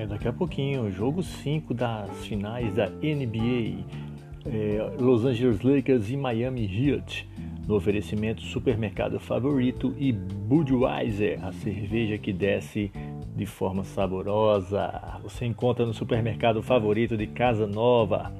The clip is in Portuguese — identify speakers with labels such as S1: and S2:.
S1: É daqui a pouquinho, jogo 5 das finais da NBA, é, Los Angeles Lakers e Miami Heat, no oferecimento Supermercado Favorito e Budweiser, a cerveja que desce de forma saborosa. Você encontra no supermercado favorito de Casa Nova.